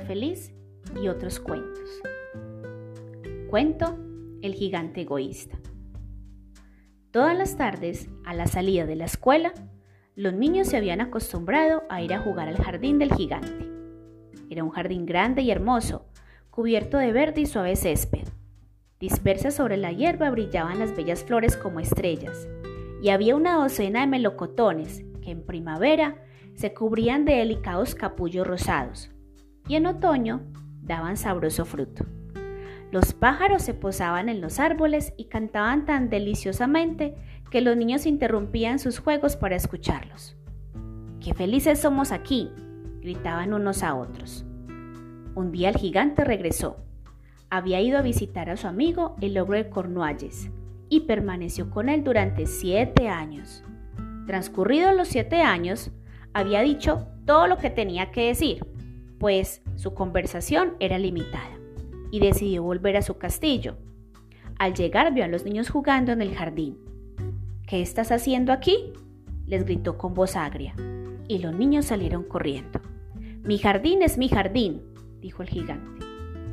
feliz y otros cuentos. Cuento El gigante egoísta. Todas las tardes, a la salida de la escuela, los niños se habían acostumbrado a ir a jugar al jardín del gigante. Era un jardín grande y hermoso, cubierto de verde y suave césped. Dispersas sobre la hierba brillaban las bellas flores como estrellas, y había una docena de melocotones que en primavera se cubrían de delicados capullos rosados y en otoño daban sabroso fruto. Los pájaros se posaban en los árboles y cantaban tan deliciosamente que los niños interrumpían sus juegos para escucharlos. ¡Qué felices somos aquí! gritaban unos a otros. Un día el gigante regresó. Había ido a visitar a su amigo el ogro de Cornualles y permaneció con él durante siete años. Transcurridos los siete años, había dicho todo lo que tenía que decir, pues su conversación era limitada, y decidió volver a su castillo. Al llegar vio a los niños jugando en el jardín. ¿Qué estás haciendo aquí? les gritó con voz agria, y los niños salieron corriendo. Mi jardín es mi jardín, dijo el gigante.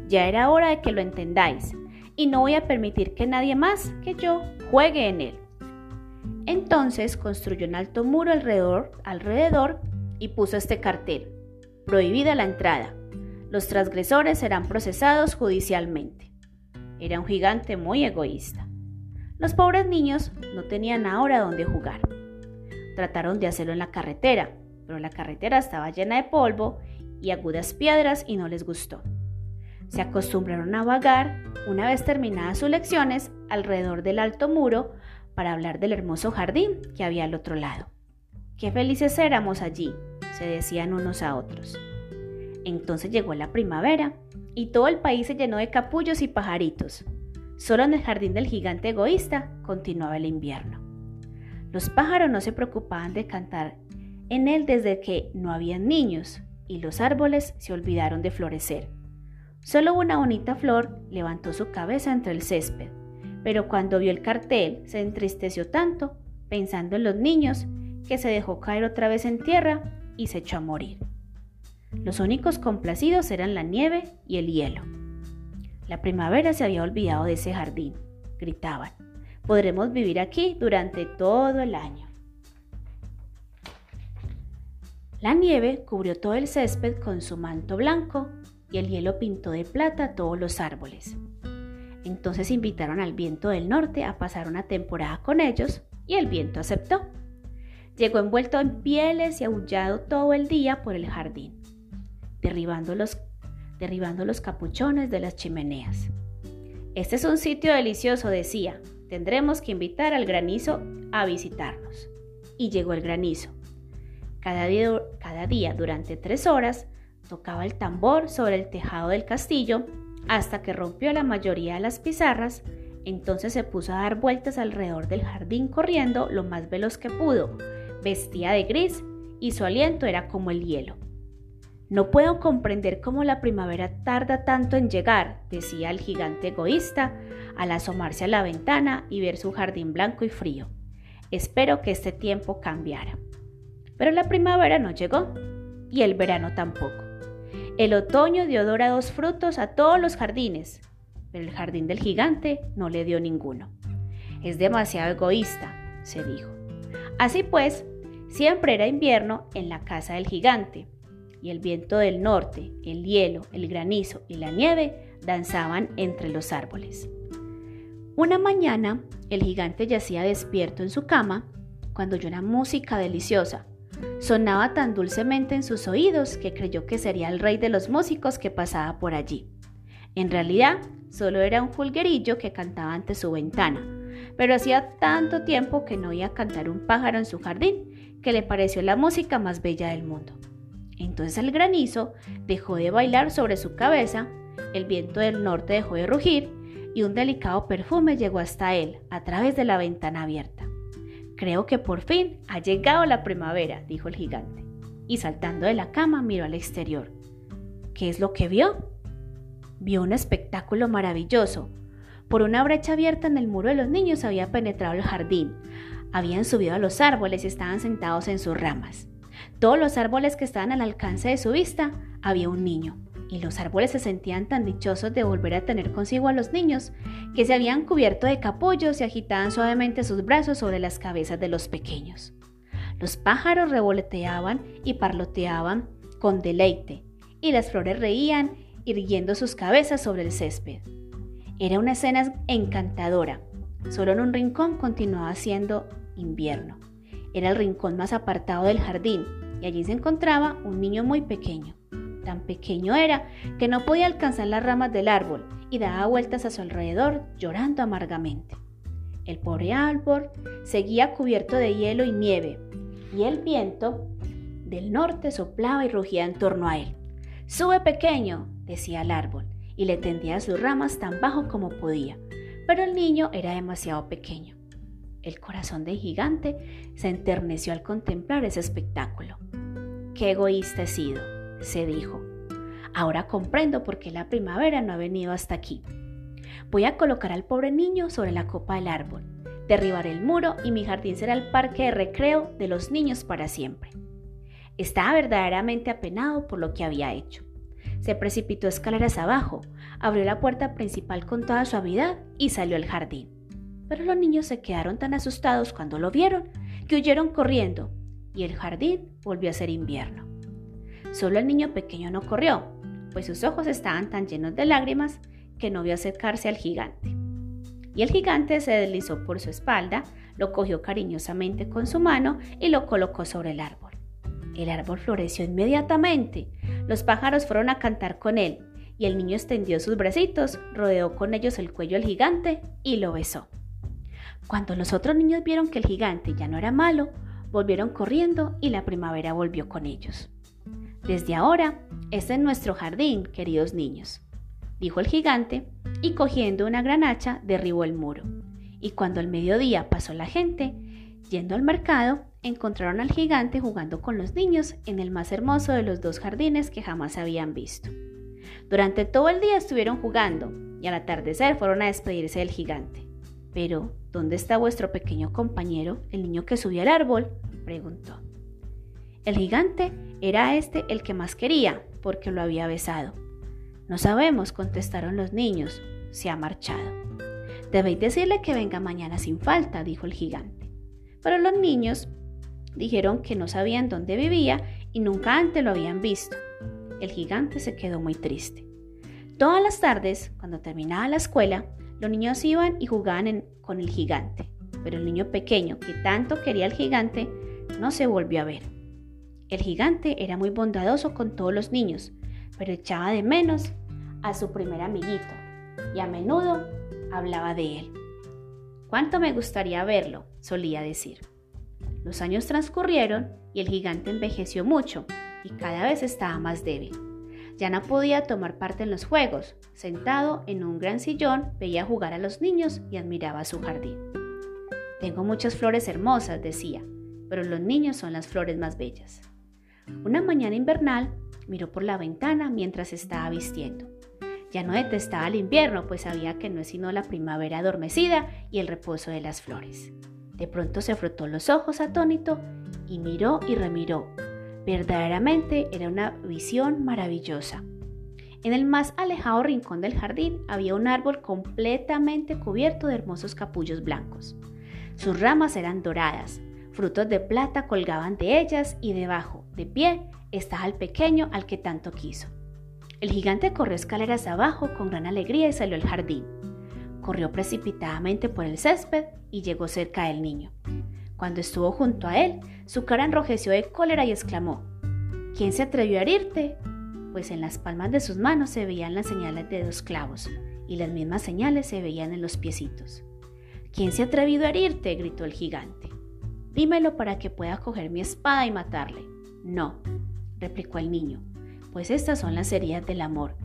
Ya era hora de que lo entendáis, y no voy a permitir que nadie más que yo juegue en él. Entonces construyó un alto muro alrededor, alrededor y puso este cartel. Prohibida la entrada. Los transgresores serán procesados judicialmente. Era un gigante muy egoísta. Los pobres niños no tenían ahora dónde jugar. Trataron de hacerlo en la carretera, pero la carretera estaba llena de polvo y agudas piedras y no les gustó. Se acostumbraron a vagar, una vez terminadas sus lecciones, alrededor del alto muro para hablar del hermoso jardín que había al otro lado. Qué felices éramos allí, se decían unos a otros. Entonces llegó la primavera y todo el país se llenó de capullos y pajaritos. Solo en el jardín del gigante egoísta continuaba el invierno. Los pájaros no se preocupaban de cantar en él desde que no habían niños y los árboles se olvidaron de florecer. Solo una bonita flor levantó su cabeza entre el césped pero cuando vio el cartel se entristeció tanto, pensando en los niños, que se dejó caer otra vez en tierra y se echó a morir. Los únicos complacidos eran la nieve y el hielo. La primavera se había olvidado de ese jardín, gritaban. Podremos vivir aquí durante todo el año. La nieve cubrió todo el césped con su manto blanco y el hielo pintó de plata todos los árboles. Entonces invitaron al viento del norte a pasar una temporada con ellos y el viento aceptó. Llegó envuelto en pieles y aullado todo el día por el jardín, derribando los, derribando los capuchones de las chimeneas. Este es un sitio delicioso, decía. Tendremos que invitar al granizo a visitarnos. Y llegó el granizo. Cada día, cada día durante tres horas tocaba el tambor sobre el tejado del castillo hasta que rompió la mayoría de las pizarras, entonces se puso a dar vueltas alrededor del jardín corriendo lo más veloz que pudo. Vestía de gris y su aliento era como el hielo. No puedo comprender cómo la primavera tarda tanto en llegar, decía el gigante egoísta al asomarse a la ventana y ver su jardín blanco y frío. Espero que este tiempo cambiara. Pero la primavera no llegó y el verano tampoco. El otoño dio dorados frutos a todos los jardines, pero el jardín del gigante no le dio ninguno. Es demasiado egoísta, se dijo. Así pues, siempre era invierno en la casa del gigante, y el viento del norte, el hielo, el granizo y la nieve danzaban entre los árboles. Una mañana, el gigante yacía despierto en su cama cuando oyó una música deliciosa Sonaba tan dulcemente en sus oídos que creyó que sería el rey de los músicos que pasaba por allí. En realidad, solo era un fulguerillo que cantaba ante su ventana, pero hacía tanto tiempo que no oía cantar un pájaro en su jardín que le pareció la música más bella del mundo. Entonces el granizo dejó de bailar sobre su cabeza, el viento del norte dejó de rugir y un delicado perfume llegó hasta él a través de la ventana abierta. Creo que por fin ha llegado la primavera, dijo el gigante, y saltando de la cama miró al exterior. ¿Qué es lo que vio? Vio un espectáculo maravilloso. Por una brecha abierta en el muro de los niños había penetrado el jardín. Habían subido a los árboles y estaban sentados en sus ramas. Todos los árboles que estaban al alcance de su vista había un niño, y los árboles se sentían tan dichosos de volver a tener consigo a los niños, que se habían cubierto de capullos y agitaban suavemente sus brazos sobre las cabezas de los pequeños. Los pájaros revoloteaban y parloteaban con deleite, y las flores reían irguiendo sus cabezas sobre el césped. Era una escena encantadora. Solo en un rincón continuaba siendo invierno. Era el rincón más apartado del jardín y allí se encontraba un niño muy pequeño. Tan pequeño era que no podía alcanzar las ramas del árbol y daba vueltas a su alrededor llorando amargamente. El pobre árbol seguía cubierto de hielo y nieve y el viento del norte soplaba y rugía en torno a él. Sube pequeño, decía el árbol, y le tendía sus ramas tan bajo como podía, pero el niño era demasiado pequeño. El corazón del gigante se enterneció al contemplar ese espectáculo. Qué egoísta he sido, se dijo. Ahora comprendo por qué la primavera no ha venido hasta aquí. Voy a colocar al pobre niño sobre la copa del árbol, derribar el muro y mi jardín será el parque de recreo de los niños para siempre. Estaba verdaderamente apenado por lo que había hecho. Se precipitó escaleras abajo, abrió la puerta principal con toda suavidad y salió al jardín. Pero los niños se quedaron tan asustados cuando lo vieron que huyeron corriendo y el jardín volvió a ser invierno. Solo el niño pequeño no corrió, pues sus ojos estaban tan llenos de lágrimas que no vio acercarse al gigante. Y el gigante se deslizó por su espalda, lo cogió cariñosamente con su mano y lo colocó sobre el árbol. El árbol floreció inmediatamente, los pájaros fueron a cantar con él, y el niño extendió sus bracitos, rodeó con ellos el cuello del gigante y lo besó. Cuando los otros niños vieron que el gigante ya no era malo, volvieron corriendo y la primavera volvió con ellos. Desde ahora, este es nuestro jardín, queridos niños, dijo el gigante, y cogiendo una gran hacha derribó el muro. Y cuando al mediodía pasó la gente, yendo al mercado, encontraron al gigante jugando con los niños en el más hermoso de los dos jardines que jamás habían visto. Durante todo el día estuvieron jugando y al atardecer fueron a despedirse del gigante. Pero, ¿dónde está vuestro pequeño compañero, el niño que subió al árbol? preguntó. El gigante era este el que más quería, porque lo había besado. No sabemos, contestaron los niños. Se ha marchado. Debéis decirle que venga mañana sin falta, dijo el gigante. Pero los niños dijeron que no sabían dónde vivía y nunca antes lo habían visto. El gigante se quedó muy triste. Todas las tardes, cuando terminaba la escuela, los niños iban y jugaban con el gigante, pero el niño pequeño que tanto quería al gigante no se volvió a ver. El gigante era muy bondadoso con todos los niños, pero echaba de menos a su primer amiguito y a menudo hablaba de él. ¿Cuánto me gustaría verlo? solía decir. Los años transcurrieron y el gigante envejeció mucho y cada vez estaba más débil. Ya no podía tomar parte en los juegos. Sentado en un gran sillón, veía jugar a los niños y admiraba su jardín. Tengo muchas flores hermosas, decía, pero los niños son las flores más bellas. Una mañana invernal miró por la ventana mientras estaba vistiendo. Ya no detestaba el invierno, pues sabía que no es sino la primavera adormecida y el reposo de las flores. De pronto se frotó los ojos atónito y miró y remiró. Verdaderamente era una visión maravillosa. En el más alejado rincón del jardín había un árbol completamente cubierto de hermosos capullos blancos. Sus ramas eran doradas, frutos de plata colgaban de ellas y debajo, de pie, estaba el pequeño al que tanto quiso. El gigante corrió escaleras abajo con gran alegría y salió al jardín. Corrió precipitadamente por el césped y llegó cerca del niño. Cuando estuvo junto a él, su cara enrojeció de cólera y exclamó, ¿Quién se atrevió a herirte? Pues en las palmas de sus manos se veían las señales de dos clavos, y las mismas señales se veían en los piecitos. ¿Quién se ha atrevido a herirte? gritó el gigante. Dímelo para que pueda coger mi espada y matarle. No, replicó el niño, pues estas son las heridas del amor.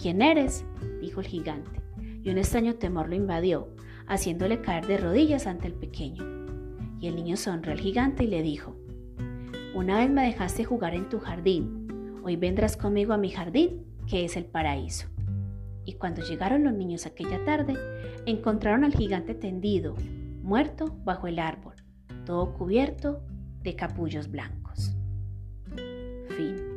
¿Quién eres? dijo el gigante y un extraño temor lo invadió, haciéndole caer de rodillas ante el pequeño. Y el niño sonrió al gigante y le dijo, Una vez me dejaste jugar en tu jardín, hoy vendrás conmigo a mi jardín, que es el paraíso. Y cuando llegaron los niños aquella tarde, encontraron al gigante tendido, muerto bajo el árbol, todo cubierto de capullos blancos. Fin.